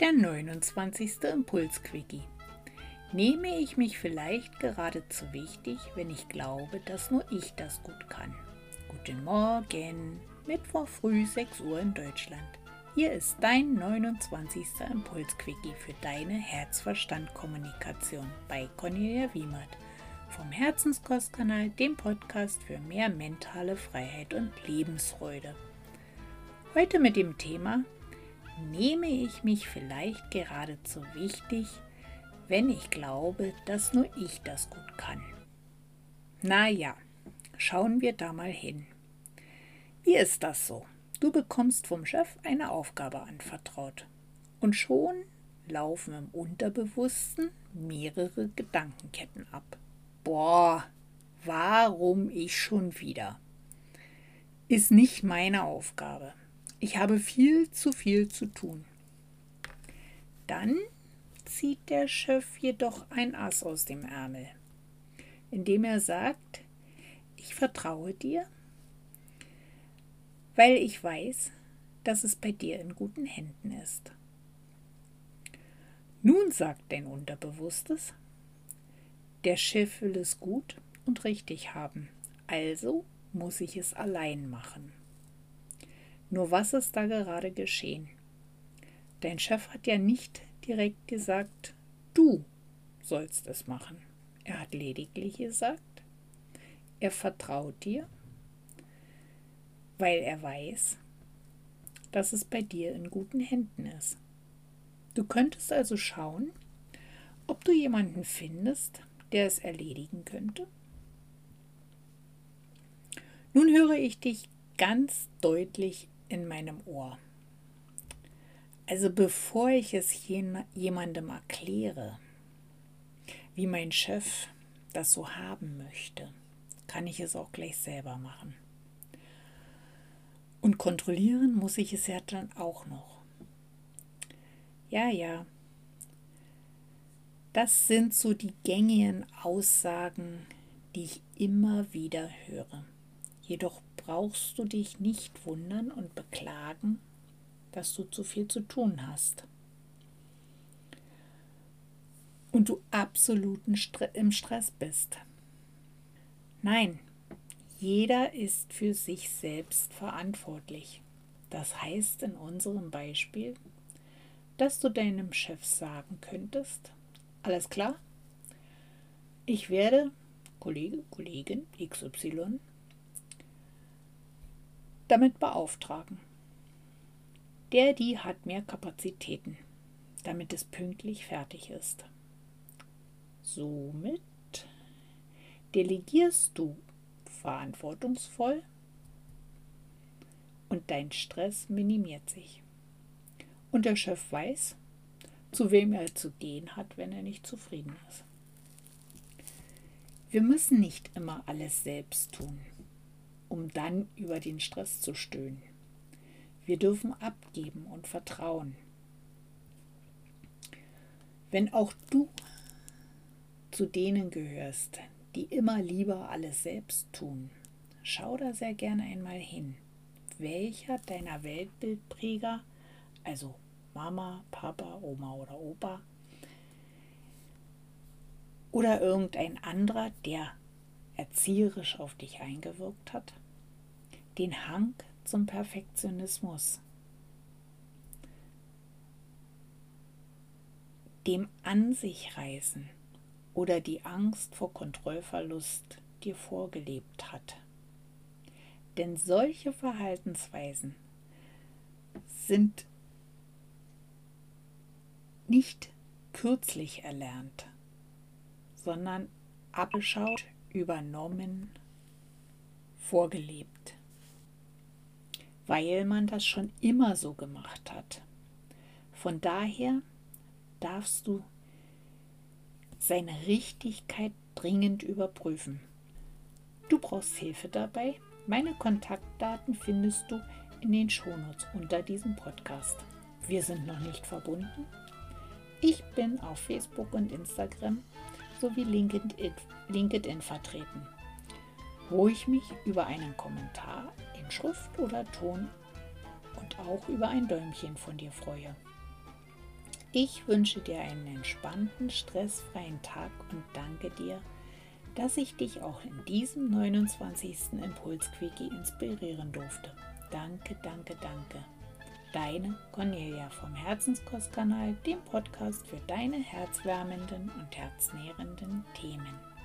Der 29. Impulsquickie. Nehme ich mich vielleicht geradezu wichtig, wenn ich glaube, dass nur ich das gut kann? Guten Morgen, Mittwoch früh 6 Uhr in Deutschland. Hier ist dein 29. Impulsquickie für deine Herzverstand-Kommunikation bei Cornelia Wiemert vom Herzenskostkanal, dem Podcast für mehr mentale Freiheit und Lebensfreude. Heute mit dem Thema nehme ich mich vielleicht geradezu wichtig, wenn ich glaube, dass nur ich das gut kann. Na ja, schauen wir da mal hin. Wie ist das so? Du bekommst vom Chef eine Aufgabe anvertraut und schon laufen im Unterbewussten mehrere Gedankenketten ab. Boah, warum ich schon wieder? Ist nicht meine Aufgabe. Ich habe viel zu viel zu tun. Dann zieht der Chef jedoch ein Ass aus dem Ärmel, indem er sagt, ich vertraue dir, weil ich weiß, dass es bei dir in guten Händen ist. Nun sagt dein Unterbewusstes, der Chef will es gut und richtig haben, also muss ich es allein machen. Nur was ist da gerade geschehen? Dein Chef hat ja nicht direkt gesagt, du sollst es machen. Er hat lediglich gesagt, er vertraut dir, weil er weiß, dass es bei dir in guten Händen ist. Du könntest also schauen, ob du jemanden findest, der es erledigen könnte. Nun höre ich dich ganz deutlich in meinem Ohr. Also bevor ich es jemandem erkläre, wie mein Chef das so haben möchte, kann ich es auch gleich selber machen. Und kontrollieren muss ich es ja dann auch noch. Ja, ja. Das sind so die gängigen Aussagen, die ich immer wieder höre. Jedoch brauchst du dich nicht wundern und beklagen, dass du zu viel zu tun hast. Und du absolut im Stress bist. Nein, jeder ist für sich selbst verantwortlich. Das heißt in unserem Beispiel, dass du deinem Chef sagen könntest, alles klar, ich werde Kollege, Kollegin XY damit beauftragen. Der, die hat mehr Kapazitäten, damit es pünktlich fertig ist. Somit delegierst du verantwortungsvoll und dein Stress minimiert sich. Und der Chef weiß, zu wem er zu gehen hat, wenn er nicht zufrieden ist. Wir müssen nicht immer alles selbst tun um dann über den Stress zu stöhnen. Wir dürfen abgeben und vertrauen. Wenn auch du zu denen gehörst, die immer lieber alles selbst tun, schau da sehr gerne einmal hin. Welcher deiner Weltbildpräger, also Mama, Papa, Oma oder Opa, oder irgendein anderer, der erzieherisch auf dich eingewirkt hat? Den Hang zum Perfektionismus, dem An sich reißen oder die Angst vor Kontrollverlust dir vorgelebt hat. Denn solche Verhaltensweisen sind nicht kürzlich erlernt, sondern abgeschaut übernommen, vorgelebt, weil man das schon immer so gemacht hat. Von daher darfst du seine Richtigkeit dringend überprüfen. Du brauchst Hilfe dabei. Meine Kontaktdaten findest du in den Shownotes unter diesem Podcast. Wir sind noch nicht verbunden. Ich bin auf Facebook und Instagram sowie LinkedIn, LinkedIn vertreten, wo ich mich über einen Kommentar in Schrift oder Ton und auch über ein Däumchen von dir freue. Ich wünsche dir einen entspannten, stressfreien Tag und danke dir, dass ich dich auch in diesem 29. Impulsquickie inspirieren durfte. Danke, danke, danke. Deine Cornelia vom Herzenskostkanal, dem Podcast für deine herzwärmenden und herznährenden Themen.